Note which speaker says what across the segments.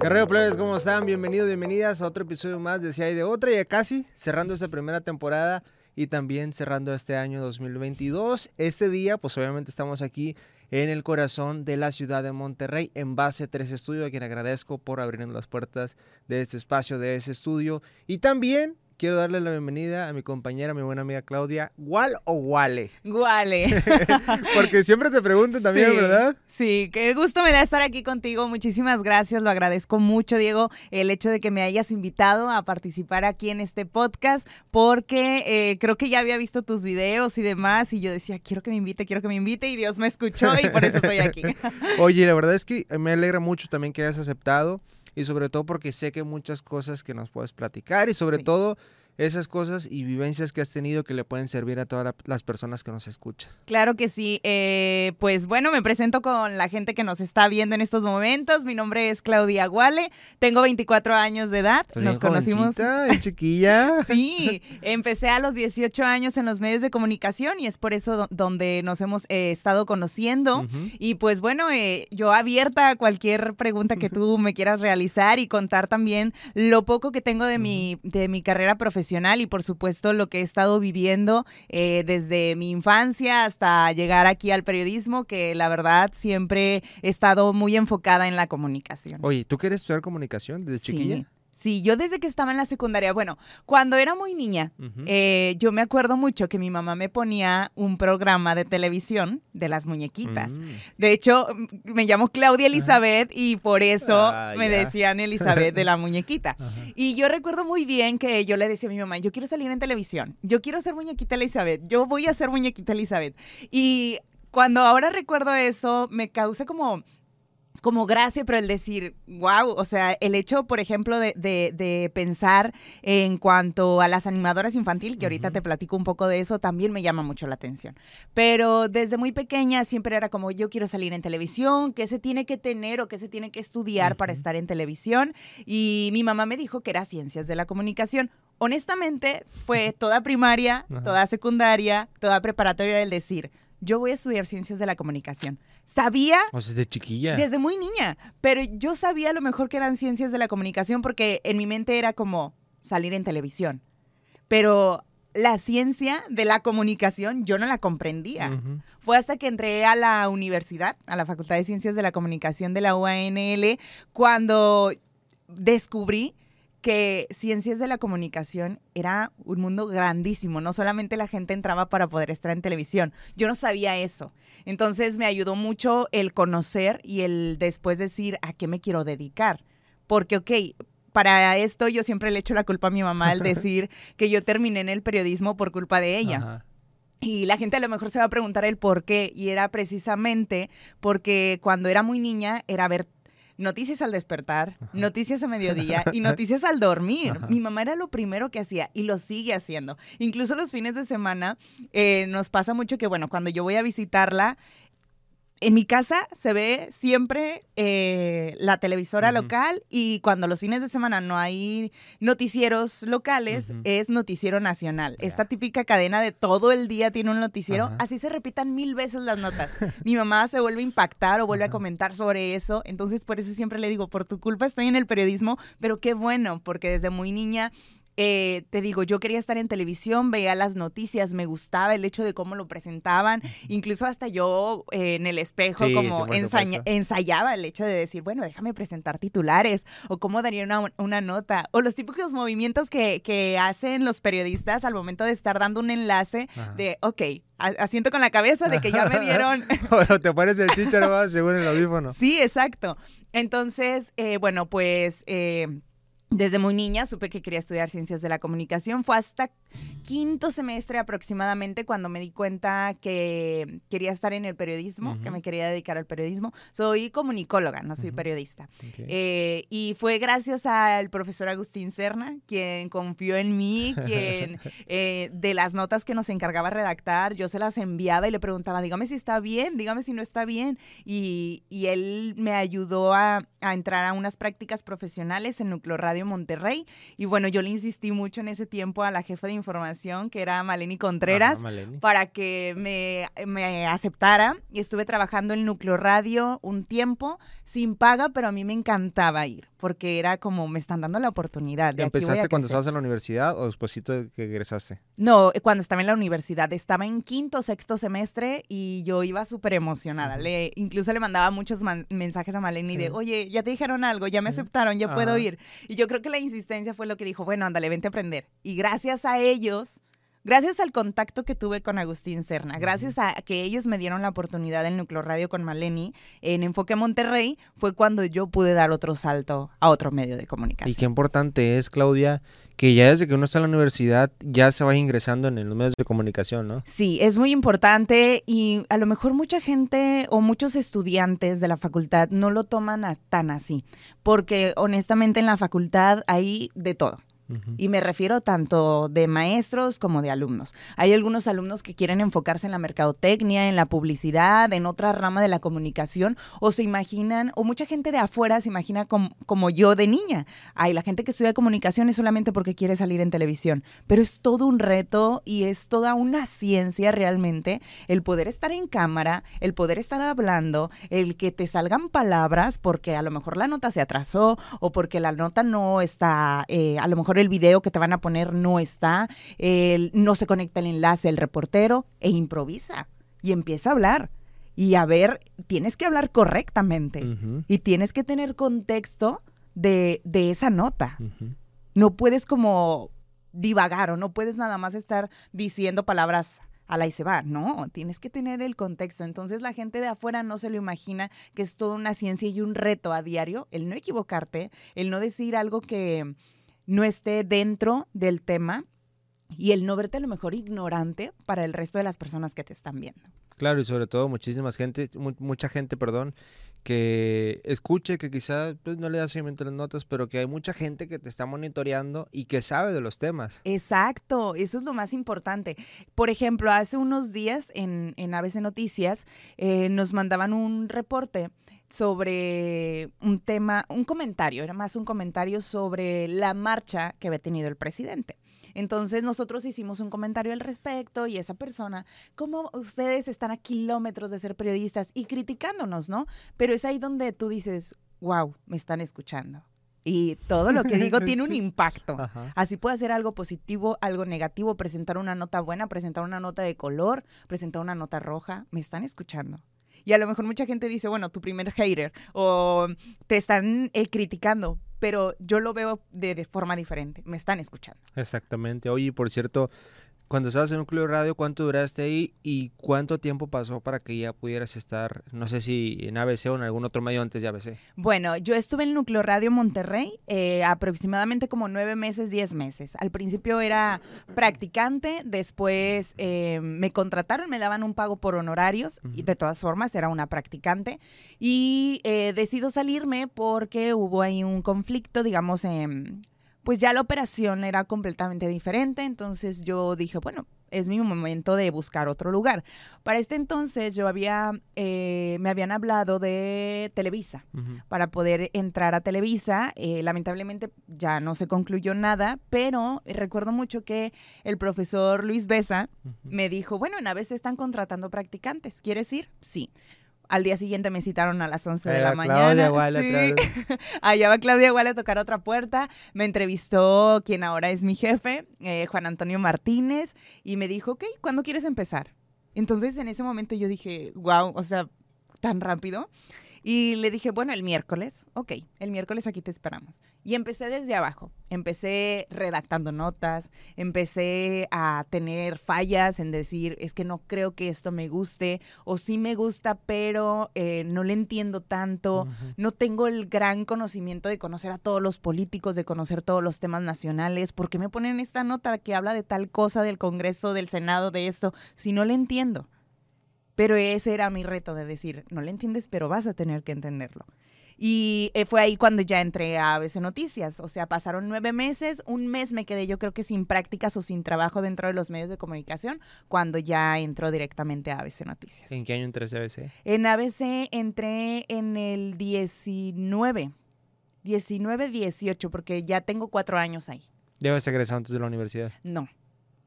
Speaker 1: Guerrero Plebes, ¿cómo están? Bienvenidos, bienvenidas a otro episodio más de Si hay de otra, ya casi cerrando esta primera temporada y también cerrando este año 2022. Este día, pues obviamente estamos aquí en el corazón de la ciudad de Monterrey, en Base 3 Estudio, a quien agradezco por abrirnos las puertas de este espacio, de ese estudio. Y también quiero darle la bienvenida a mi compañera, mi buena amiga Claudia. ¿Gual o Guale?
Speaker 2: Guale.
Speaker 1: Porque siempre te pregunto también,
Speaker 2: Sí,
Speaker 1: ¿verdad?
Speaker 2: Sí, qué gusto me da estar aquí contigo. Muchísimas gracias, lo agradezco mucho, Diego, el hecho de que me hayas invitado a participar aquí en este podcast, porque eh, creo que ya había visto tus videos y demás, y yo decía, quiero que me invite, quiero que me invite, y Dios me escuchó y por eso estoy aquí.
Speaker 1: Oye, la verdad es que me alegra mucho también que hayas aceptado y sobre todo porque sé que hay muchas cosas que nos puedes platicar y sobre
Speaker 2: Sí.
Speaker 1: todo esas cosas y vivencias que has tenido que le pueden servir a todas la- las personas que nos escuchan.
Speaker 2: Claro que sí. Eh, pues bueno, me presento con la gente que nos está viendo en estos momentos. Mi nombre es Claudia Guale, tengo 24 años de edad. Nos conocimos.
Speaker 1: jovencita, chiquilla.
Speaker 2: Sí, empecé a los 18 años en los medios de comunicación y es por eso do- donde nos hemos eh, estado conociendo. Y pues bueno, eh, yo abierta a cualquier pregunta que tú me quieras realizar y contar también lo poco que tengo de, mi, de mi carrera profesional y por supuesto lo que he estado viviendo eh, desde mi infancia hasta llegar aquí al periodismo, que la verdad siempre he estado muy enfocada en la comunicación.
Speaker 1: Oye, ¿tú quieres estudiar comunicación desde chiquilla?
Speaker 2: Sí. Yo desde que estaba en la secundaria, bueno, cuando era muy niña, eh, yo me acuerdo mucho que mi mamá me ponía un programa de televisión de las muñequitas.
Speaker 1: Mm.
Speaker 2: De hecho, m- me llamo Claudia Elizabeth y por eso
Speaker 1: Ah,
Speaker 2: me decían Elizabeth de la muñequita. Y yo recuerdo muy bien que yo le decía a mi mamá, yo quiero salir en televisión, yo quiero ser muñequita Elizabeth, yo voy a ser muñequita Elizabeth. Y cuando ahora recuerdo eso, me causa como como gracia, pero el decir, wow, o sea, el hecho, por ejemplo, de, de- de pensar en cuanto a las animadoras infantil, que ahorita te platico un poco de eso, también me llama mucho la atención. Pero desde muy pequeña siempre era como, yo quiero salir en televisión, qué se tiene que tener o qué se tiene que estudiar para estar en televisión. Y mi mamá me dijo que era ciencias de la comunicación. Honestamente, fue toda primaria,
Speaker 1: Ajá.
Speaker 2: toda secundaria, toda preparatoria el decir, yo voy a estudiar ciencias de la comunicación. Sabía
Speaker 1: O sea, desde chiquilla.
Speaker 2: desde muy niña, pero yo sabía a lo mejor que eran ciencias de la comunicación porque en mi mente era como salir en televisión. Pero la ciencia de la comunicación yo no la comprendía. Fue hasta que entré a la universidad, a la Facultad de Ciencias de la Comunicación de la UANL, cuando descubrí que ciencias de la comunicación era un mundo grandísimo. No solamente la gente entraba para poder estar en televisión. Yo no sabía eso. Entonces me ayudó mucho el conocer y el después decir a qué me quiero dedicar. Porque, ok, para esto yo siempre le echo la culpa a mi mamá al decir que yo terminé en el periodismo por culpa de ella.
Speaker 1: Ajá.
Speaker 2: Y la gente a lo mejor se va a preguntar el por qué. Y era precisamente porque cuando era muy niña era ver noticias al despertar,
Speaker 1: Ajá.
Speaker 2: noticias a mediodía y noticias al dormir.
Speaker 1: Ajá.
Speaker 2: Mi mamá era lo primero que hacía y lo sigue haciendo. Incluso los fines de semana eh, nos pasa mucho que, bueno, cuando yo voy a visitarla, en mi casa se ve siempre eh, la televisora local y cuando los fines de semana no hay noticieros locales, es noticiero nacional. Esta típica cadena de todo el día tiene un noticiero, así se repitan mil veces las notas. Mi mamá se vuelve a impactar o vuelve a comentar sobre eso, entonces por eso siempre le digo, por tu culpa estoy en el periodismo, pero qué bueno, porque desde muy niña eh, te digo, yo quería estar en televisión, veía las noticias, me gustaba el hecho de cómo lo presentaban, incluso hasta yo eh, en el espejo
Speaker 1: Sí,
Speaker 2: como ensayaba el hecho de decir, bueno, déjame presentar titulares o cómo daría una, una nota o los típicos movimientos que, que hacen los periodistas al momento de estar dando un enlace
Speaker 1: Ajá.
Speaker 2: de, ok, asiento con la cabeza de que ya me dieron
Speaker 1: o te pones el chicharo según el audífono.
Speaker 2: Sí, exacto. Entonces, eh, bueno, pues eh, desde muy niña supe que quería estudiar ciencias de la comunicación. Fue hasta quinto semestre aproximadamente cuando me di cuenta que quería estar en el periodismo, que
Speaker 1: Ujú.
Speaker 2: me quería dedicar al periodismo. Soy comunicóloga, no soy
Speaker 1: Ujú.
Speaker 2: periodista.
Speaker 1: Ok.
Speaker 2: Eh, y fue gracias al profesor Agustín Serna, quien confió en mí, quien eh, de las notas que nos encargaba redactar, yo se las enviaba y le preguntaba, dígame si está bien, dígame si no está bien. Y, y él me ayudó a, a entrar a unas prácticas profesionales en Núcleo Radio Monterrey. Y bueno, yo le insistí mucho en ese tiempo a la jefa de información, que era Maleni Contreras,
Speaker 1: Ajá, Maleni.
Speaker 2: para que me, me aceptara. Y estuve trabajando en Núcleo Radio un tiempo, sin paga, pero a mí me encantaba ir, porque era como, me están dando la oportunidad. De
Speaker 1: ¿Empezaste cuando estabas en la universidad o después de que egresaste?
Speaker 2: No, eh, cuando estaba en la universidad, estaba en quinto, sexto semestre y yo iba súper emocionada. Le, incluso le mandaba muchos mensajes a Maleni de, oye, ya te dijeron algo, ya me aceptaron, ya puedo ir. Y yo creo que la insistencia fue lo que dijo, bueno, ándale, vente a aprender. Y gracias a ellos, gracias al contacto que tuve con Agustín Serna, gracias a que ellos me dieron la oportunidad del Núcleo Radio con Maleni en Enfoque Monterrey, fue cuando yo pude dar otro salto a otro medio de comunicación.
Speaker 1: Y qué importante es, Claudia, que ya desde que uno está en la universidad ya se vaya ingresando en los medios de comunicación, ¿no?
Speaker 2: Sí, es muy importante y a lo mejor mucha gente o muchos estudiantes de la facultad no lo toman a- tan así, porque honestamente en la facultad hay de todo. Y me refiero tanto de maestros como de alumnos. Hay algunos alumnos que quieren enfocarse en la mercadotecnia, en la publicidad, en otra rama de la comunicación, o se imaginan, o mucha gente de afuera se imagina com- como yo de niña. Hay la gente que estudia comunicación es solamente porque quiere salir en televisión, pero es todo un reto y es toda una ciencia realmente el poder estar en cámara, el poder estar hablando, el que te salgan palabras porque a lo mejor la nota se atrasó o porque la nota no está, eh, a lo mejor el video que te van a poner no está, el- no se conecta el enlace el reportero e improvisa y empieza a hablar. Y a ver, tienes que hablar correctamente y tienes que tener contexto de, de esa nota. No puedes como divagar o no puedes nada más estar diciendo palabras a la y se va, no, tienes que tener el contexto. Entonces la gente de afuera no se lo imagina que es toda una ciencia y un reto a diario, el no equivocarte, el no decir algo que no esté dentro del tema y el no verte a lo mejor ignorante para el resto de las personas que te están viendo.
Speaker 1: Claro, y sobre todo muchísimas gente, mu- mucha gente, perdón, que escuche, que quizá pues, no le da seguimiento a las notas, pero que hay mucha gente que te está monitoreando y que sabe de los temas.
Speaker 2: Exacto, eso es lo más importante. Por ejemplo, hace unos días en, en ABC Noticias eh, nos mandaban un reporte sobre un tema, un comentario, era más un comentario sobre la marcha que había tenido el presidente. Entonces nosotros hicimos un comentario al respecto y esa persona, como ustedes están a kilómetros de ser periodistas y criticándonos, ¿no? Pero es ahí donde tú dices, wow, me están escuchando. Y todo lo que digo tiene un impacto.
Speaker 1: Ajá.
Speaker 2: Así puede ser algo positivo, algo negativo, presentar una nota buena, presentar una nota de color, presentar una nota roja. Me están escuchando. Y a lo mejor mucha gente dice, bueno, tu primer hater o te están eh, criticando, pero yo lo veo de, de forma diferente. Me están escuchando.
Speaker 1: Exactamente. Oye, por cierto, cuando estabas en Núcleo Radio, ¿cuánto duraste ahí y cuánto tiempo pasó para que ya pudieras estar, no sé si en ABC o en algún otro medio antes de ABC?
Speaker 2: Bueno, yo estuve en Núcleo Radio Monterrey eh, aproximadamente como nueve meses, diez meses. Al principio era practicante, después eh, me contrataron, me daban un pago por honorarios y de todas formas era una practicante y eh, decido salirme porque hubo ahí un conflicto, digamos, em, pues ya la operación era completamente diferente, entonces yo dije, bueno, es mi momento de buscar otro lugar. Para este entonces yo había, eh, me habían hablado de Televisa para poder entrar a Televisa. Eh, lamentablemente ya no se concluyó nada, pero recuerdo mucho que el profesor Luis Besa me dijo, bueno, en ABC están contratando practicantes, ¿quieres ir? Sí. Al día siguiente me citaron a las 11 de la mañana. Sí. Allá va Claudia Guala a tocar otra puerta. Me entrevistó quien ahora es mi jefe, eh, Juan Antonio Martínez, y me dijo, ok, ¿cuándo quieres empezar? Entonces en ese momento yo dije, wow, o sea, tan rápido. Y le dije, bueno, el miércoles, ok, el miércoles aquí te esperamos. Y empecé desde abajo, empecé redactando notas, empecé a tener fallas en decir, es que no creo que esto me guste, o sí me gusta, pero eh, no le entiendo tanto, no tengo el gran conocimiento de conocer a todos los políticos, de conocer todos los temas nacionales. ¿Por qué me ponen esta nota que habla de tal cosa del Congreso, del Senado, de esto, si no le entiendo? Pero ese era mi reto de decir, no le entiendes, pero vas a tener que entenderlo. Y eh, fue ahí cuando ya entré a ABC Noticias. O sea, pasaron nueve meses, un mes me quedé yo creo que sin prácticas o sin trabajo dentro de los medios de comunicación, cuando ya entró directamente a ABC Noticias.
Speaker 1: ¿En qué año entraste a ABC?
Speaker 2: En ABC entré en el 19, 19, 18, porque ya tengo cuatro años ahí.
Speaker 1: Debes egresar antes de la universidad.
Speaker 2: No.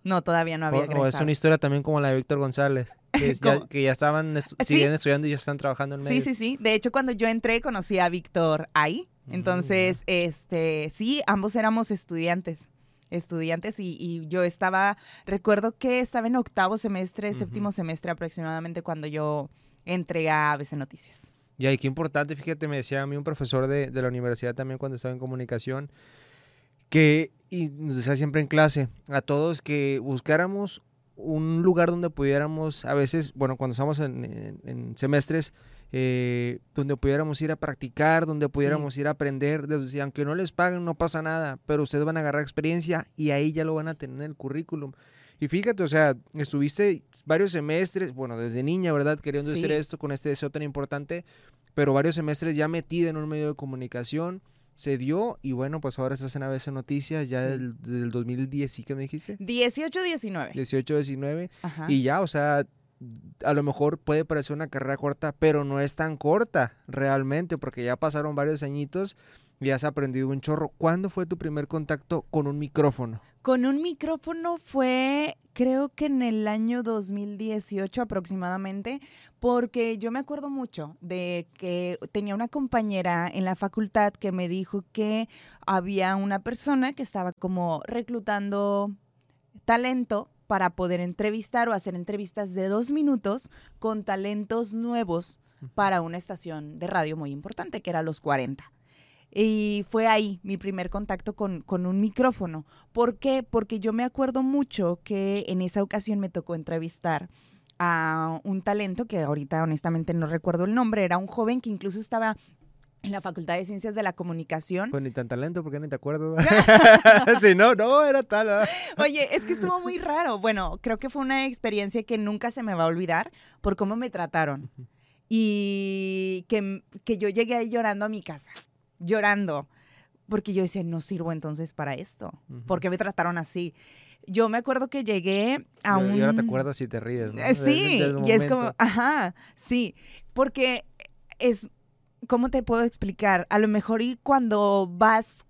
Speaker 2: No, todavía no había egresado.
Speaker 1: o es una historia también como la de Víctor González, que, ya,
Speaker 2: ¿Cómo?
Speaker 1: que ya estaban, estu-
Speaker 2: Sí.
Speaker 1: siguen estudiando y ya están trabajando en
Speaker 2: Sí,
Speaker 1: medios.
Speaker 2: sí, sí. De hecho, cuando yo entré, conocí a Víctor ahí.
Speaker 1: Mm,
Speaker 2: Entonces, este, sí, ambos éramos estudiantes. Estudiantes y, y yo estaba, recuerdo que estaba en octavo semestre, séptimo semestre aproximadamente cuando yo entré a ABC Noticias.
Speaker 1: Y ahí qué importante, fíjate, me decía a mí un profesor de, de la universidad también cuando estaba en comunicación, que, y nos decía siempre en clase, a todos que buscáramos un lugar donde pudiéramos, a veces, bueno, cuando estamos en, en- en semestres, eh, donde pudiéramos ir a practicar, donde pudiéramos ir a aprender, de- decía, aunque no les paguen, no pasa nada, pero ustedes van a agarrar experiencia y ahí ya lo van a tener en el currículum. Y fíjate, o sea, estuviste varios semestres, bueno, desde niña, ¿verdad? Queriendo hacer
Speaker 2: Sí.
Speaker 1: esto con este deseo tan importante, pero varios semestres ya metida en un medio de comunicación, se dio y bueno, pues ahora estás en ABC Noticias ya
Speaker 2: Sí.
Speaker 1: del, del 2010, ¿sí que me dijiste?
Speaker 2: 18, 19.
Speaker 1: 18, 19
Speaker 2: Ajá.
Speaker 1: y ya, o sea, a lo mejor puede parecer una carrera corta, pero no es tan corta realmente porque ya pasaron varios añitos y has aprendido un chorro. ¿Cuándo fue tu primer contacto con un micrófono?
Speaker 2: Con un micrófono fue, creo que en el año 2018 aproximadamente, porque yo me acuerdo mucho de que tenía una compañera en la facultad que me dijo que había una persona que estaba como reclutando talento para poder entrevistar o hacer entrevistas de dos minutos con talentos nuevos para una estación de radio muy importante, que era Los 40. Y fue ahí mi primer contacto con, con un micrófono. ¿Por qué? Porque yo me acuerdo mucho que en esa ocasión me tocó entrevistar a un talento que ahorita honestamente no recuerdo el nombre, era un joven que incluso estaba en la Facultad de Ciencias de la Comunicación.
Speaker 1: Pues ni tan talento, porque ni te acuerdo. sí, no, no, era tal. ¿verdad?
Speaker 2: Oye, es que estuvo muy raro. Bueno, creo que fue una experiencia que nunca se me va a olvidar por cómo me trataron. Y que, que yo llegué ahí llorando a mi casa, llorando, porque yo decía, no sirvo entonces para esto.
Speaker 1: Ujú.
Speaker 2: ¿Por qué me trataron así? Yo me acuerdo que llegué a un...
Speaker 1: Y ahora te acuerdas y te ríes, ¿no?
Speaker 2: Eh, Sí, y es como, ajá, sí, porque es, ¿cómo te puedo explicar? A lo mejor y cuando vas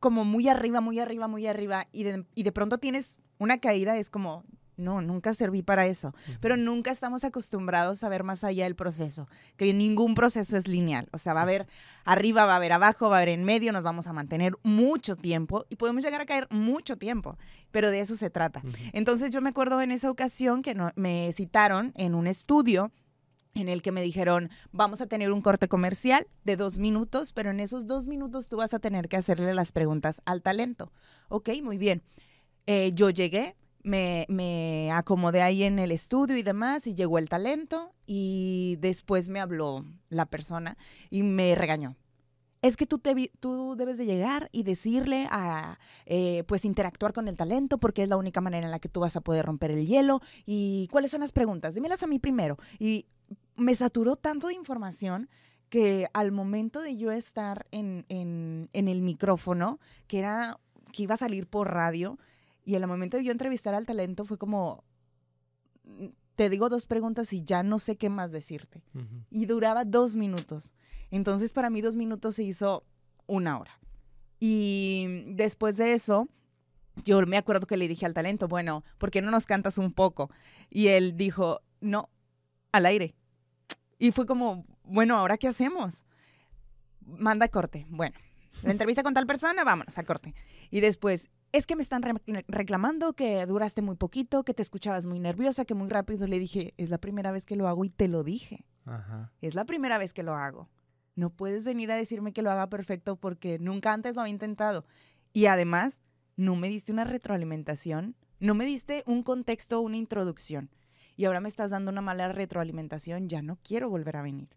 Speaker 2: como muy arriba, muy arriba, muy arriba y de, y de pronto tienes una caída, es como, no, nunca serví para eso. Pero nunca estamos acostumbrados a ver más allá del proceso, que ningún proceso es lineal. O sea, va a haber arriba, va a haber abajo, va a haber en medio, nos vamos a mantener mucho tiempo y podemos llegar a caer mucho tiempo, pero de eso se trata. Entonces yo me acuerdo en esa ocasión que no- me citaron en un estudio en el que me dijeron, vamos a tener un corte comercial de dos minutos, pero en esos dos minutos tú vas a tener que hacerle las preguntas al talento. Ok, muy bien. Eh, yo llegué, me, me acomodé ahí en el estudio y demás, y llegó el talento, y después me habló la persona y me regañó. Es que tú, te tú debes de llegar y decirle a, eh, pues interactuar con el talento porque es la única manera en la que tú vas a poder romper el hielo. ¿Y cuáles son las preguntas? Dímelas a mí primero. Y me saturó tanto de información que al momento de yo estar en, en- en el micrófono, que era que iba a salir por radio, y al momento de yo entrevistar al talento fue como, "Mm, te digo dos preguntas y ya no sé qué más decirte y duraba dos minutos. Entonces para mí dos minutos se hizo una hora. Y después de eso, yo me acuerdo que le dije al talento, bueno, ¿por qué no nos cantas un poco? Y él dijo, no, al aire. Y fue como, bueno, ¿ahora qué hacemos? Manda corte. Bueno, la entrevista con tal persona, vámonos a corte. Y después, es que me están re- reclamando que duraste muy poquito, que te escuchabas muy nerviosa, que muy rápido. Le dije, es la primera vez que lo hago y te lo dije.
Speaker 1: Ajá.
Speaker 2: Es la primera vez que lo hago. No puedes venir a decirme que lo haga perfecto porque nunca antes lo había intentado. Y además, no me diste una retroalimentación, no me diste un contexto, una introducción. Y ahora me estás dando una mala retroalimentación, ya no quiero volver a venir.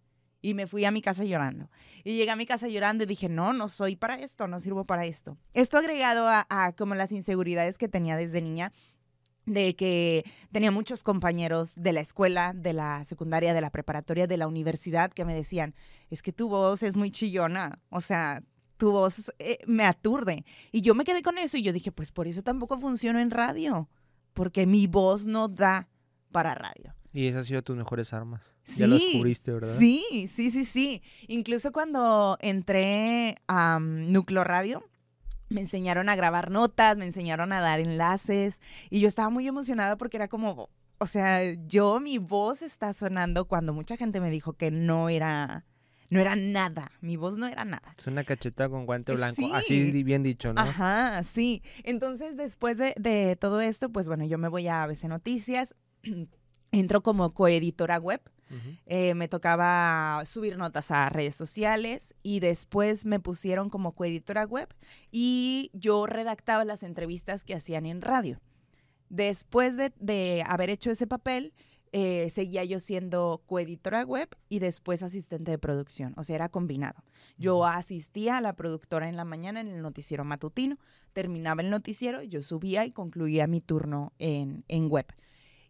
Speaker 2: Y me fui a mi casa llorando. Y llegué a mi casa llorando y dije, no, no soy para esto, no sirvo para esto. Esto agregado a, como las inseguridades que tenía desde niña, de que tenía muchos compañeros de la escuela, de la secundaria, de la preparatoria, de la universidad que me decían, es que tu voz es muy chillona, o sea, tu voz eh, me aturde. Y yo me quedé con eso y yo dije, pues por eso tampoco funciono en radio, porque mi voz no da para radio.
Speaker 1: Y esas han sido tus mejores armas. Ya lo
Speaker 2: Sí,
Speaker 1: descubriste, ¿verdad?
Speaker 2: Sí, sí, sí, sí. Incluso cuando entré a um, Núcleo Radio, me enseñaron a grabar notas, me enseñaron a dar enlaces y yo estaba muy emocionada porque era como, o sea, yo mi voz está sonando cuando mucha gente me dijo que no era no era nada, mi voz no era nada.
Speaker 1: Es una cacheta con guante blanco,
Speaker 2: Sí.
Speaker 1: así bien dicho, ¿no?
Speaker 2: Ajá, sí. Entonces, después de, de todo esto, pues bueno, yo me voy a ABC Noticias, entro como coeditora web. Eh, me tocaba subir notas a redes sociales y después me pusieron como coeditora web y yo redactaba las entrevistas que hacían en radio. Después de, de haber hecho ese papel, eh, seguía yo siendo coeditora web y después asistente de producción, o sea, era combinado. Yo asistía a la productora en la mañana en el noticiero matutino, terminaba el noticiero, yo subía y concluía mi turno en, en web.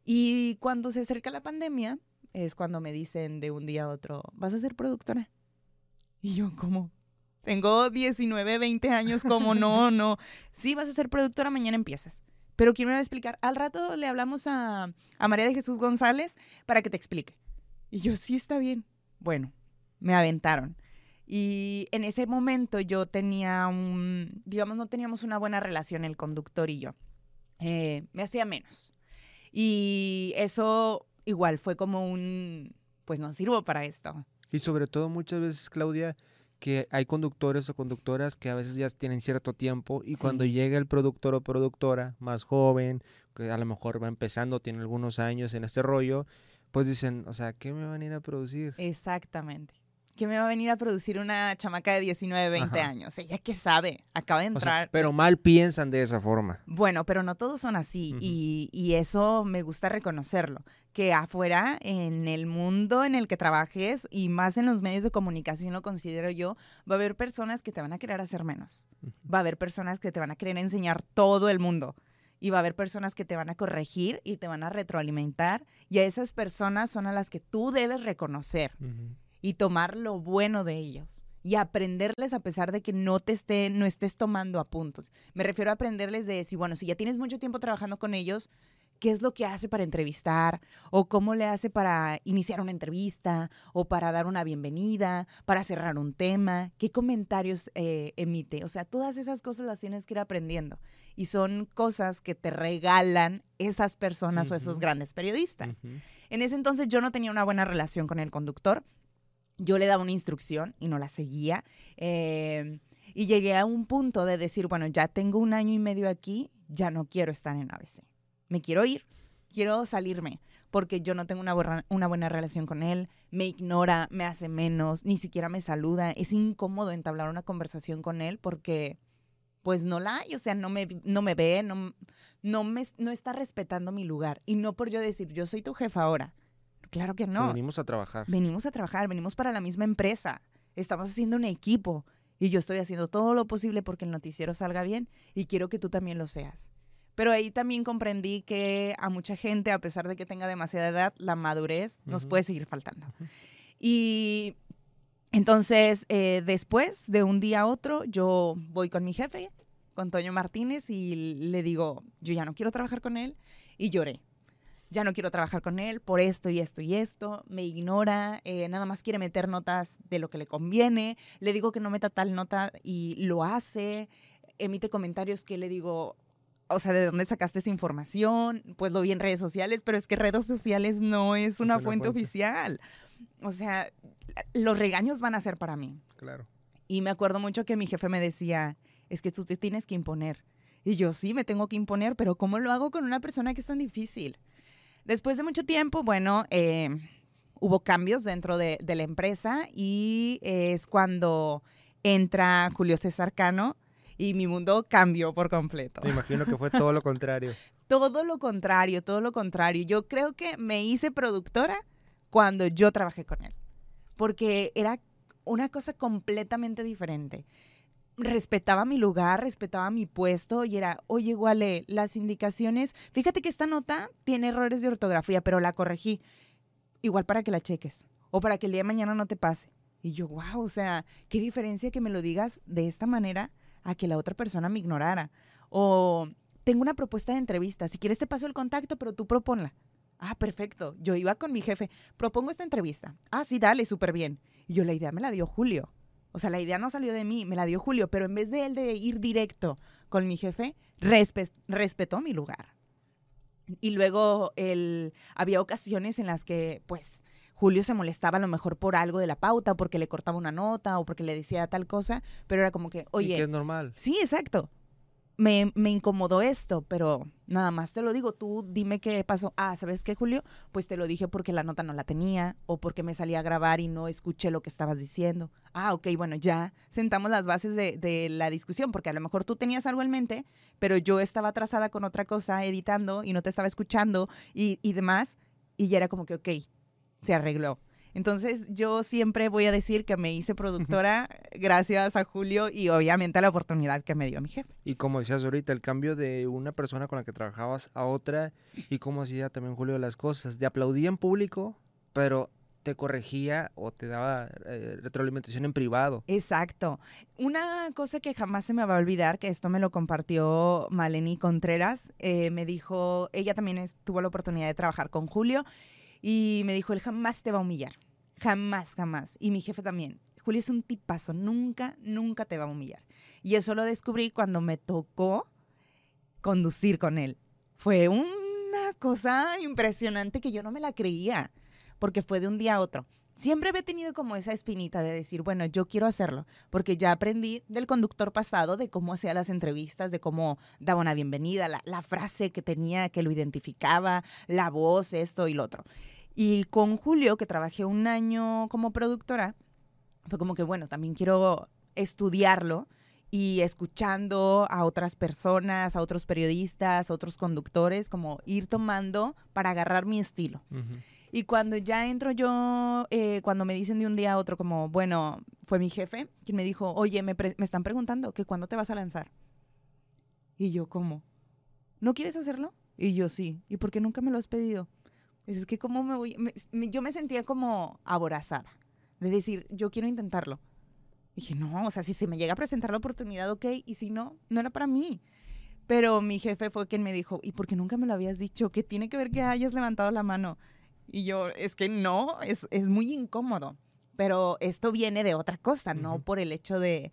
Speaker 2: Y cuando se acerca la pandemia, es cuando me dicen de un día a otro, ¿vas a ser productora? Y yo, como, tengo 19, 20 años, como no, no. Sí, vas a ser productora, mañana empiezas. Pero ¿quién me va a explicar? Al rato le hablamos a, a María de Jesús González para que te explique. Y yo, sí, está bien. Bueno, me aventaron. Y en ese momento yo tenía un, digamos, no teníamos una buena relación el conductor y yo. Eh, me hacía menos. Y eso igual fue como un, pues no sirvo para esto.
Speaker 1: Y sobre todo muchas veces, Claudia, que hay conductores o conductoras que a veces ya tienen cierto tiempo y
Speaker 2: Sí.
Speaker 1: cuando llega el productor o productora más joven, que a lo mejor va empezando, tiene algunos años en este rollo, pues dicen, o sea, ¿qué me van a ir a producir?
Speaker 2: Exactamente. ¿Qué me va a venir a producir una chamaca de 19, 20
Speaker 1: Ajá.
Speaker 2: años? Ella que sabe, acaba de
Speaker 1: O sea,
Speaker 2: entrar.
Speaker 1: pero mal piensan de esa forma.
Speaker 2: Bueno, pero no todos son así y, y eso me gusta reconocerlo, que afuera, en el mundo en el que trabajes y más en los medios de comunicación, lo considero yo, va a haber personas que te van a querer hacer menos, va a haber personas que te van a querer enseñar todo el mundo y va a haber personas que te van a corregir y te van a retroalimentar y a esas personas son a las que tú debes reconocer. Y tomar lo bueno de ellos y aprenderles a pesar de que no te esté, no estés tomando apuntes. Me refiero a aprenderles de decir, bueno, si ya tienes mucho tiempo trabajando con ellos, ¿qué es lo que hace para entrevistar? ¿O cómo le hace para iniciar una entrevista? ¿O para dar una bienvenida? ¿Para cerrar un tema? ¿Qué comentarios eh, emite? O sea, todas esas cosas las tienes que ir aprendiendo. Y son cosas que te regalan esas personas o esos grandes periodistas. En ese entonces yo no tenía una buena relación con el conductor. Yo le daba una instrucción y no la seguía. Eh, y llegué a un punto de decir, bueno, ya tengo un año y medio aquí, ya no quiero estar en ABC. Me quiero ir, quiero salirme, porque yo no tengo una, buena- una buena relación con él, me ignora, me hace menos, ni siquiera me saluda. Es incómodo entablar una conversación con él porque pues no la hay, o sea, no me, no me ve, no, no, me, no está respetando mi lugar. Y no por yo decir, yo soy tu jefa ahora. Claro que no.
Speaker 1: Venimos a trabajar.
Speaker 2: Venimos a trabajar, venimos para la misma empresa. Estamos haciendo un equipo y yo estoy haciendo todo lo posible porque el noticiero salga bien y quiero que tú también lo seas. Pero ahí también comprendí que a mucha gente, a pesar de que tenga demasiada edad, la madurez nos puede seguir faltando. Y entonces, eh, después de un día a otro, yo voy con mi jefe, con Toño Martínez, y le digo, yo ya no quiero trabajar con él, y lloré. Ya no quiero trabajar con él por esto y esto y esto. Me ignora, eh, nada más quiere meter notas de lo que le conviene. Le digo que no meta tal nota y lo hace. Emite comentarios que le digo, o sea, ¿de dónde sacaste esa información? Pues lo vi en redes sociales, pero es que redes sociales no es una,
Speaker 1: una
Speaker 2: fuente,
Speaker 1: fuente.
Speaker 2: oficial. O sea, los regaños van a ser para mí.
Speaker 1: Claro.
Speaker 2: Y me acuerdo mucho que mi jefe me decía, es que tú te tienes que imponer. Y yo sí, me tengo que imponer, pero ¿cómo lo hago con una persona que es tan difícil? Después de mucho tiempo, bueno, eh, hubo cambios dentro de, de la empresa y es cuando entra Julio César Cano y mi mundo cambió por completo.
Speaker 1: Me imagino que fue todo lo contrario.
Speaker 2: Todo lo contrario, todo lo contrario. Yo creo que me hice productora cuando yo trabajé con él, porque era una cosa completamente diferente. Respetaba mi lugar, respetaba mi puesto y era, oye, Guale, las indicaciones, fíjate que esta nota tiene errores de ortografía, pero la corregí. Igual para que la cheques o para que el día de mañana no te pase. Y yo, wow, o sea, qué diferencia que me lo digas de esta manera a que la otra persona me ignorara. O tengo una propuesta de entrevista, si quieres te paso el contacto, pero tú proponla. Ah, perfecto. Yo iba con mi jefe, propongo esta entrevista. Ah, sí, dale, súper bien. Y yo la idea me la dio Julio. O sea, la idea no salió de mí, me la dio Julio, pero en vez de él de ir directo con mi jefe, respe- respetó mi lugar. Y luego el, había ocasiones en las que, pues, Julio se molestaba a lo mejor por algo de la pauta, porque le cortaba una nota, o porque le decía tal cosa, pero era como que,
Speaker 1: Y
Speaker 2: oye,
Speaker 1: que es normal.
Speaker 2: Sí, exacto. Me, me incomodó esto, pero nada más te lo digo. Tú dime qué pasó. Ah, ¿sabes qué, Julio? Pues te lo dije porque la nota no la tenía o porque me salí a grabar y no escuché lo que estabas diciendo. Ah, ok, bueno, ya sentamos las bases de, de la discusión porque a lo mejor tú tenías algo en mente, pero yo estaba atrasada con otra cosa, editando y no te estaba escuchando y, y demás. Y ya era como que, ok, se arregló. Entonces yo siempre voy a decir que me hice productora gracias a Julio y obviamente a la oportunidad que me dio mi jefe.
Speaker 1: Y como decías ahorita, el cambio de una persona con la que trabajabas a otra y cómo hacía también Julio las cosas. Te aplaudía en público, pero te corregía o te daba eh, retroalimentación en privado.
Speaker 2: Exacto. Una cosa que jamás se me va a olvidar, que esto me lo compartió Maleni Contreras, eh, me dijo, ella también es- tuvo la oportunidad de trabajar con Julio y me dijo, él jamás te va a humillar, jamás, jamás. Y mi jefe también. Julio es un tipazo, nunca, nunca te va a humillar. Y eso lo descubrí cuando me tocó conducir con él. Fue una cosa impresionante que yo no me la creía, porque fue de un día a otro. Siempre había tenido como esa espinita de decir, bueno, yo quiero hacerlo, porque ya aprendí del conductor pasado, de cómo hacía las entrevistas, de cómo daba una bienvenida, la, la frase que tenía que lo identificaba, la voz, esto y lo otro. Y con Julio, que trabajé un año como productora, fue como que, bueno, también quiero estudiarlo y escuchando a otras personas, a otros periodistas, a otros conductores, como ir tomando para agarrar mi estilo. Y cuando ya entro yo, eh, cuando me dicen de un día a otro como, bueno, fue mi jefe quien me dijo, oye, me, pre- me están preguntando que cuándo te vas a lanzar. Y yo, ¿cómo? ¿No quieres hacerlo? Y yo, sí. ¿Y por qué nunca me lo has pedido? Es que cómo me voy, me- yo me sentía como aborazada, de decir, yo quiero intentarlo. dije, no, o sea, si se me llega a presentar la oportunidad, ok, y si no, no era para mí. Pero mi jefe fue quien me dijo, ¿y por qué nunca me lo habías dicho? ¿Qué tiene que ver que hayas levantado la mano? Y yo, es que no, es, es muy incómodo. Pero esto viene de otra cosa, no por el hecho de,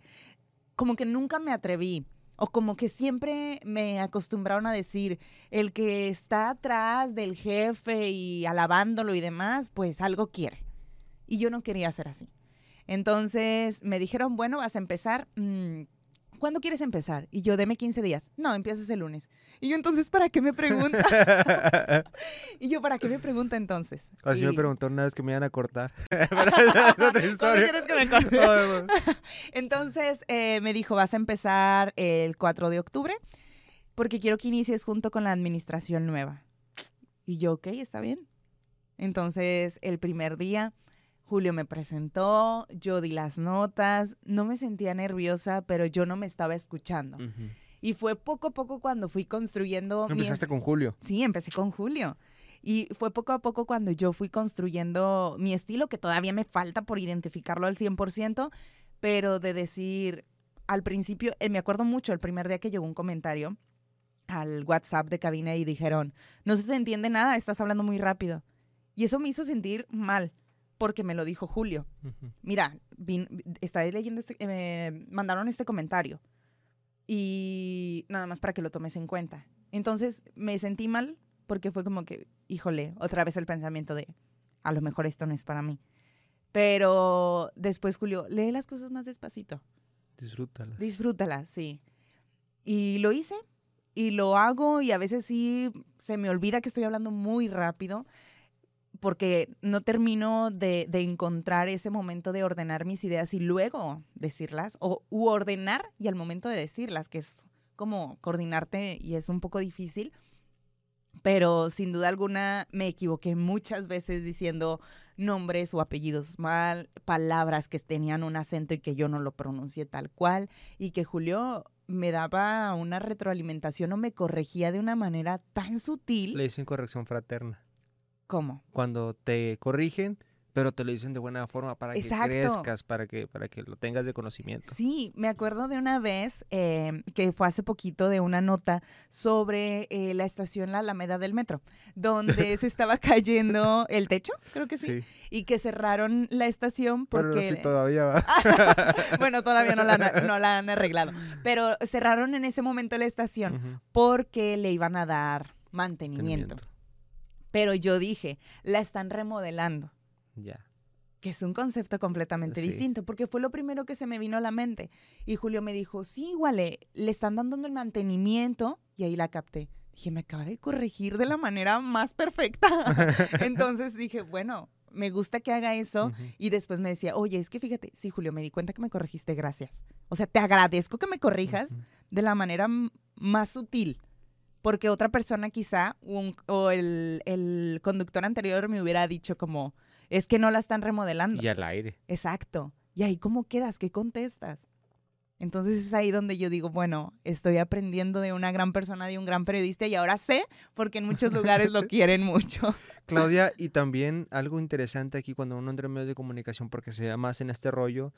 Speaker 2: como que nunca me atreví. O como que siempre me acostumbraron a decir, el que está atrás del jefe y alabándolo y demás, pues algo quiere. Y yo no quería ser así. Entonces me dijeron, bueno, vas a empezar. mm, ¿Cuándo quieres empezar? Y yo, deme 15 días. No, empiezas el lunes. Y yo, entonces, ¿para qué me pregunta? y yo, ¿para qué me pregunta entonces?
Speaker 1: Así me preguntó una vez que me iban a cortar. Pero esa es otra
Speaker 2: ¿Cuándo
Speaker 1: historia.
Speaker 2: quieres que me corte? Entonces eh, me dijo, vas a empezar el 4 de octubre porque quiero que inicies junto con la administración nueva. Y yo, ok, está bien. Entonces el primer día, Julio me presentó, yo di las notas, no me sentía nerviosa, pero yo no me estaba escuchando. Y fue poco a poco cuando fui construyendo... mi
Speaker 1: Empezaste con Julio.
Speaker 2: Sí, empecé con Julio. Y fue poco a poco cuando yo fui construyendo mi estilo, que todavía me falta por identificarlo al 100%, pero de decir, al principio, eh, me acuerdo mucho el primer día que llegó un comentario al WhatsApp de cabina y dijeron, no se te entiende nada, estás hablando muy rápido. Y eso me hizo sentir mal, porque me lo dijo Julio mira, estaba leyendo este, eh, me mandaron este comentario y nada más para que lo tomes en cuenta. Entonces me sentí mal porque fue como que, híjole, otra vez el pensamiento de, a lo mejor esto no es para mí. Pero después, Julio, lee las cosas más despacito.
Speaker 1: Disfrútalas.
Speaker 2: Disfrútalas, sí. Y lo hice y lo hago y a veces sí se me olvida que estoy hablando muy rápido porque no termino de, encontrar ese momento de ordenar mis ideas y luego decirlas o u ordenar y al momento de decirlas, que es como coordinarte y es un poco difícil. Pero sin duda alguna me equivoqué muchas veces diciendo nombres o apellidos mal, palabras que tenían un acento y que yo no lo pronuncié tal cual, y que Julio me daba una retroalimentación o me corregía de una manera tan sutil
Speaker 1: Le dicen corrección fraterna.
Speaker 2: Como.
Speaker 1: Cuando te corrigen, pero te lo dicen de buena forma para que crezcas, para que, para que lo tengas de conocimiento.
Speaker 2: Sí, me acuerdo de una vez eh, que fue hace poquito de una nota sobre eh, la estación La Alameda del Metro, donde se estaba cayendo el techo, creo que sí,
Speaker 1: Sí,
Speaker 2: y que cerraron la estación
Speaker 1: pero
Speaker 2: porque...
Speaker 1: sí todavía va.
Speaker 2: bueno, todavía no la, han, no la han arreglado, pero cerraron en ese momento la estación porque le iban a dar mantenimiento.
Speaker 1: mantenimiento.
Speaker 2: Pero yo dije, la están remodelando.
Speaker 1: Ya.
Speaker 2: que es un concepto completamente
Speaker 1: Sí.
Speaker 2: distinto, porque fue lo primero que se me vino a la mente. Y Julio me dijo, sí, igual, le, están dando el mantenimiento, y ahí la capté. Dije, me acaba de corregir de la manera más perfecta. Entonces dije, bueno, me gusta que haga eso. Y después me decía, oye, es que fíjate, sí, Julio, me di cuenta que me corregiste, gracias. O sea, te agradezco que me corrijas de la manera más sutil. Porque otra persona quizá, un- o el, el conductor anterior me hubiera dicho como, es que no la están remodelando.
Speaker 1: Y al aire.
Speaker 2: Exacto. Y ahí cómo quedas, qué contestas. Entonces es ahí donde yo digo, bueno, estoy aprendiendo de una gran persona, de un gran periodista y ahora sé porque en muchos lugares lo quieren mucho.
Speaker 1: Claudia, y también algo interesante aquí cuando uno entra en medios de comunicación, porque se da más en este rollo,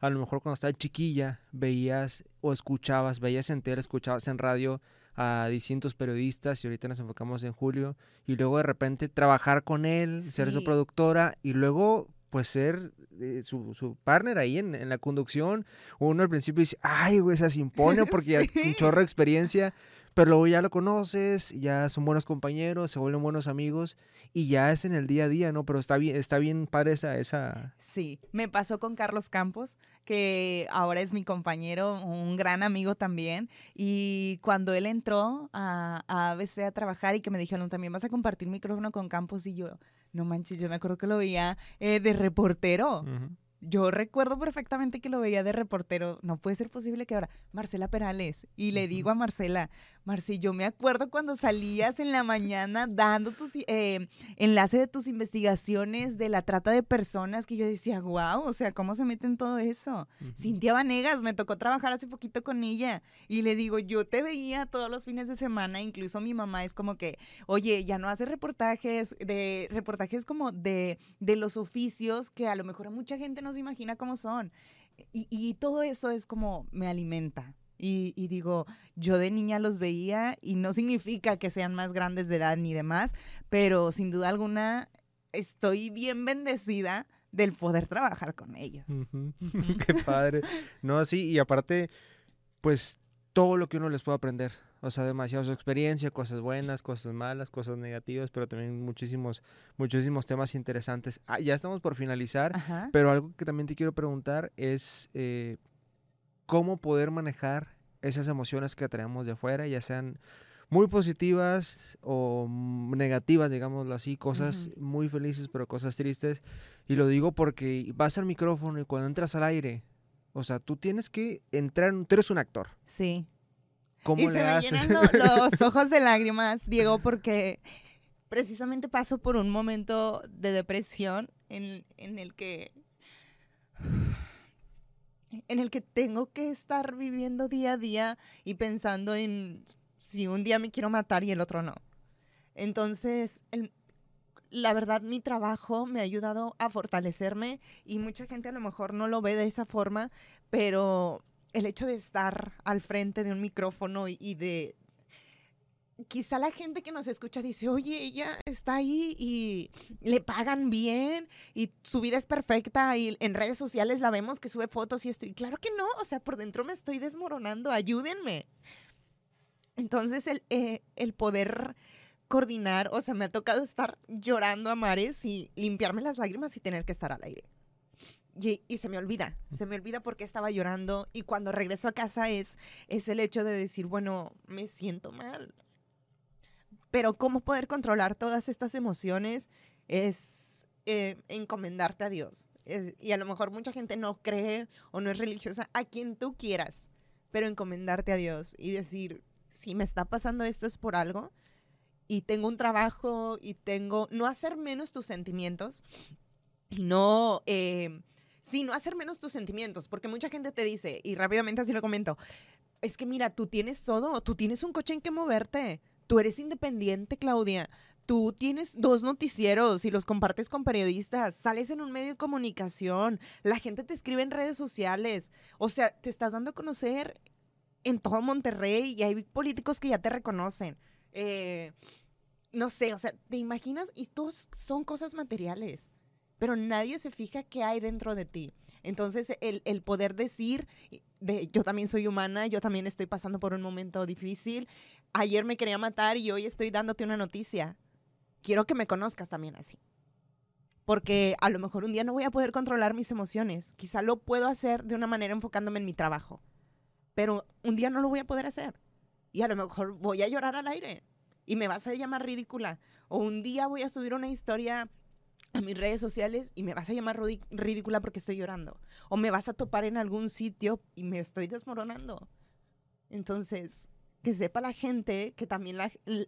Speaker 1: a lo mejor cuando estaba chiquilla veías o escuchabas, veías en tele, escuchabas en radio a distintos periodistas y ahorita nos enfocamos en Julio y luego de repente trabajar con él, ser su productora y luego pues ser eh, su, su partner ahí en, en la conducción. Uno al principio dice, ay, güey, se impone porque ya un chorro de experiencia, pero luego ya lo conoces, ya son buenos compañeros, se vuelven buenos amigos y ya es en el día a día, ¿no? Pero está bien, está bien padre esa, esa...
Speaker 2: Sí, me pasó con Carlos Campos, que ahora es mi compañero, un gran amigo también. Y cuando él entró a, a ABC a trabajar y que me dijeron, también vas a compartir micrófono con Campos, y yo, no manches, yo me acuerdo que lo veía eh, de reportero. Yo recuerdo perfectamente que lo veía de reportero. No puede ser posible que ahora, Marcela Perales, y le digo a Marcela, Marci, yo me acuerdo cuando salías en la mañana dando tus eh, enlace de tus investigaciones de la trata de personas, que yo decía, wow, o sea, ¿cómo se mete en todo eso?
Speaker 1: Ujú.
Speaker 2: Cintia Vanegas, me tocó trabajar hace poquito con ella y le digo, yo te veía todos los fines de semana, incluso mi mamá es como que, oye, ya no hace reportajes, de reportajes como de, de los oficios que a lo mejor mucha gente no se imagina cómo son. Y, y todo eso es como me alimenta. Y, y digo, yo de niña los veía y no significa que sean más grandes de edad ni demás, pero sin duda alguna estoy bien bendecida del poder trabajar con ellos.
Speaker 1: Qué padre. No, sí, y aparte, pues todo lo que uno les puede aprender. O sea, demasiado su experiencia, cosas buenas, cosas malas, cosas negativas, pero también muchísimos, muchísimos temas interesantes. Ah, ya estamos por finalizar,
Speaker 2: Ajá.
Speaker 1: pero algo que también te quiero preguntar es eh, cómo poder manejar esas emociones que traemos de afuera, ya sean muy positivas o negativas, digámoslo así, cosas muy felices, pero cosas tristes. Y lo digo porque vas al micrófono y cuando entras al aire, o sea, tú tienes que entrar, tú eres un actor.
Speaker 2: Sí.
Speaker 1: ¿Cómo
Speaker 2: y
Speaker 1: le
Speaker 2: se me
Speaker 1: haces?
Speaker 2: llenan lo- los ojos de lágrimas, Diego, porque precisamente paso por un momento de depresión en, en el que en el que tengo que estar viviendo día a día y pensando en si un día me quiero matar y el otro no. Entonces, la verdad, mi trabajo me ha ayudado a fortalecerme y mucha gente a lo mejor no lo ve de esa forma, pero el hecho de estar al frente de un micrófono y de... Quizá la gente que nos escucha dice, oye, ella está ahí y le pagan bien y su vida es perfecta y en redes sociales la vemos que sube fotos y esto. Y claro que no, o sea, por dentro me estoy desmoronando, ayúdenme. Entonces, el, eh, el poder coordinar, o sea, me ha tocado estar llorando a mares y limpiarme las lágrimas y tener que estar al aire. Y, se me olvida, se me olvida porque estaba llorando y cuando regreso a casa es, es el hecho de decir, bueno, me siento mal. Pero cómo poder controlar todas estas emociones es eh, encomendarte a Dios. Y a lo mejor mucha gente no cree o no es religiosa, a quien tú quieras, pero encomendarte a Dios y decir, si me está pasando esto es por algo y tengo un trabajo y tengo, no hacer menos tus sentimientos y no, eh, sí, no hacer menos tus sentimientos, porque mucha gente te dice, y rápidamente así lo comento, es que mira, tú tienes todo, tú tienes un coche en que moverte, tú eres independiente, Claudia, tú tienes dos noticieros y los compartes con periodistas, sales en un medio de comunicación, la gente te escribe en redes sociales, o sea, te estás dando a conocer en todo Monterrey y hay políticos que ya te reconocen. Eh, no sé, o sea, ¿te imaginas? Y todos son cosas materiales, pero nadie se fija qué hay dentro de ti. Entonces, el, el poder decir, de, yo también soy humana, yo también estoy pasando por un momento difícil, ayer me quería matar y hoy estoy dándote una noticia. Quiero que me conozcas también así. Porque a lo mejor un día no voy a poder controlar mis emociones. Quizá lo puedo hacer de una manera enfocándome en mi trabajo. Pero un día no lo voy a poder hacer. Y a lo mejor voy a llorar al aire. Y me vas a llamar ridícula. O un día voy a subir una historia a mis redes sociales y me vas a llamar ridícula porque estoy llorando. O me vas a topar en algún sitio y me estoy desmoronando. Entonces, que sepa la gente que también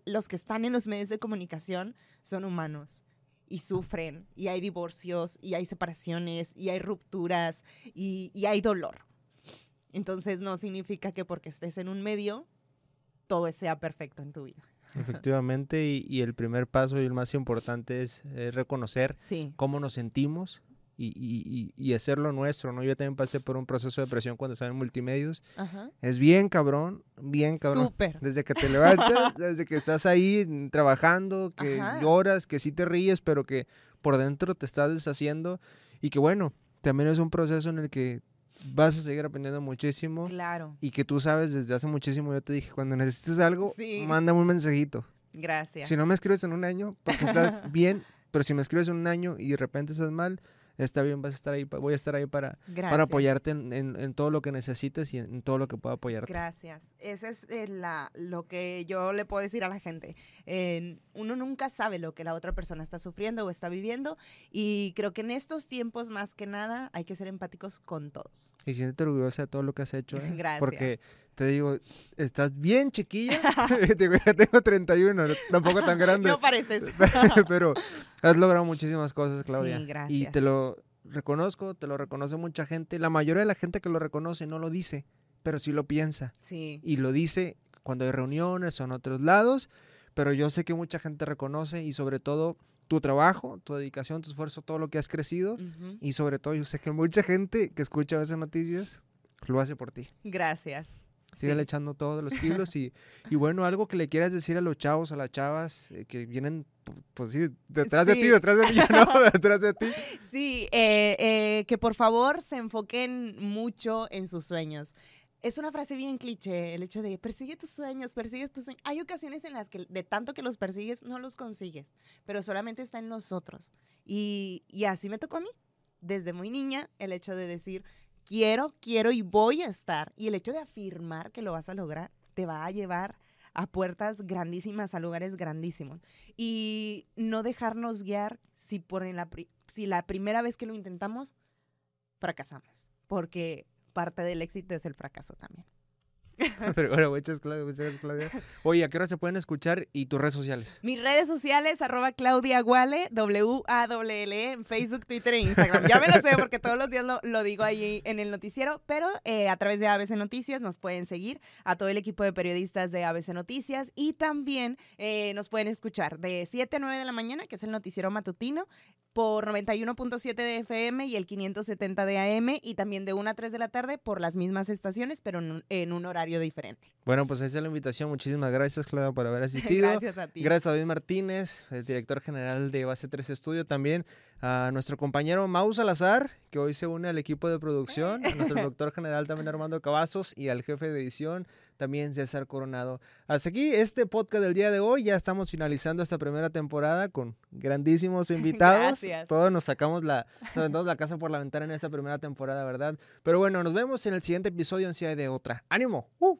Speaker 2: los que están en los medios de comunicación son humanos y sufren, y hay divorcios, y hay separaciones, y hay rupturas, y, y hay dolor. Entonces no significa que porque estés en un medio, todo sea perfecto en tu vida.
Speaker 1: Efectivamente, y, el primer paso y el más importante es, reconocer cómo nos sentimos y, y, hacerlo nuestro, ¿no? Yo también pasé por un proceso de depresión cuando estaba en multimedios. Es bien cabrón, bien cabrón.
Speaker 2: Súper.
Speaker 1: Desde que te levantas, desde que estás ahí trabajando, que lloras, que sí te ríes, pero que por dentro te estás deshaciendo y que bueno, también es un proceso en el que vas a seguir aprendiendo muchísimo.
Speaker 2: Claro.
Speaker 1: Y que tú sabes desde hace muchísimo, yo te dije, cuando necesites algo, mándame un mensajito.
Speaker 2: Gracias.
Speaker 1: Si no me escribes en un año, porque estás bien, pero si me escribes en un año y de repente estás mal, está bien, vas a estar ahí, voy a estar ahí para, para apoyarte en, todo lo que necesites y en, todo lo que pueda apoyarte.
Speaker 2: Gracias. Ese es eh, la, lo que yo le puedo decir a la gente. uno nunca sabe lo que la otra persona está sufriendo o está viviendo y creo que en estos tiempos más que nada hay que ser empáticos con todos.
Speaker 1: Y siéntete orgullosa de todo lo que has hecho. ¿eh?
Speaker 2: Gracias.
Speaker 1: Porque te digo, estás bien chiquilla. digo, ya tengo 31, tampoco tan grande.
Speaker 2: no pareces.
Speaker 1: Pero has logrado muchísimas cosas, Claudia.
Speaker 2: Sí, gracias.
Speaker 1: Y te lo reconozco, te lo reconoce mucha gente. La mayoría de la gente que lo reconoce no lo dice, pero sí lo piensa.
Speaker 2: Sí.
Speaker 1: Y lo dice cuando hay reuniones o en otros lados. Pero yo sé que mucha gente reconoce y sobre todo tu trabajo, tu dedicación, tu esfuerzo, todo lo que has crecido. Y sobre todo yo sé que mucha gente que escucha esas noticias lo hace por ti.
Speaker 2: Gracias.
Speaker 1: Sigue echando todos los kilos y, y, bueno, algo que le quieras decir a los chavos, a las chavas eh, que vienen, pues sí, detrás de ti, detrás de mí, no, detrás de ti.
Speaker 2: Sí, eh, eh, que por favor se enfoquen mucho en sus sueños. Es una frase bien cliché, el hecho de persigue tus sueños, persigue tus sueños. Hay ocasiones en las que de tanto que los persigues, no los consigues, pero solamente está en nosotros. Y, y así me tocó a mí. Desde muy niña, el hecho de decir, quiero, quiero y voy a estar. Y el hecho de afirmar que lo vas a lograr te va a llevar a puertas grandísimas, a lugares grandísimos. Y no dejarnos guiar si, por la, si la primera vez que lo intentamos, fracasamos. Porque parte del éxito es el fracaso también.
Speaker 1: Pero bueno, muchas gracias, muchas Claudia. Oye, ¿a qué hora se pueden escuchar y tus redes sociales?
Speaker 2: Mis redes sociales, arroba Claudia W-A-L-L, en Facebook, Twitter e Instagram. Ya me lo sé porque todos los días lo, digo ahí en el noticiero, pero eh, a través de ABC Noticias nos pueden seguir a todo el equipo de periodistas de ABC Noticias y también eh, nos pueden escuchar de 7 a 9 de la mañana, que es el noticiero matutino, por 91.7 de FM y el 570 de AM y también de 1 a 3 de la tarde por las mismas estaciones, pero en un, horario diferente.
Speaker 1: Bueno, pues ahí está la invitación. Muchísimas gracias, Claudia, por haber asistido.
Speaker 2: gracias a ti.
Speaker 1: Gracias a David Martínez, el director general de Base 3 Estudio también a nuestro compañero Mau Salazar, que hoy se une al equipo de producción, a nuestro doctor general también Armando Cavazos y al jefe de edición también César Coronado. Hasta aquí este podcast del día de hoy, ya estamos finalizando esta primera temporada con grandísimos invitados.
Speaker 2: Gracias.
Speaker 1: Todos nos sacamos la, nos la casa por la ventana en esta primera temporada, ¿verdad? Pero bueno, nos vemos en el siguiente episodio en Si hay de otra. ¡Ánimo! ¡Uh!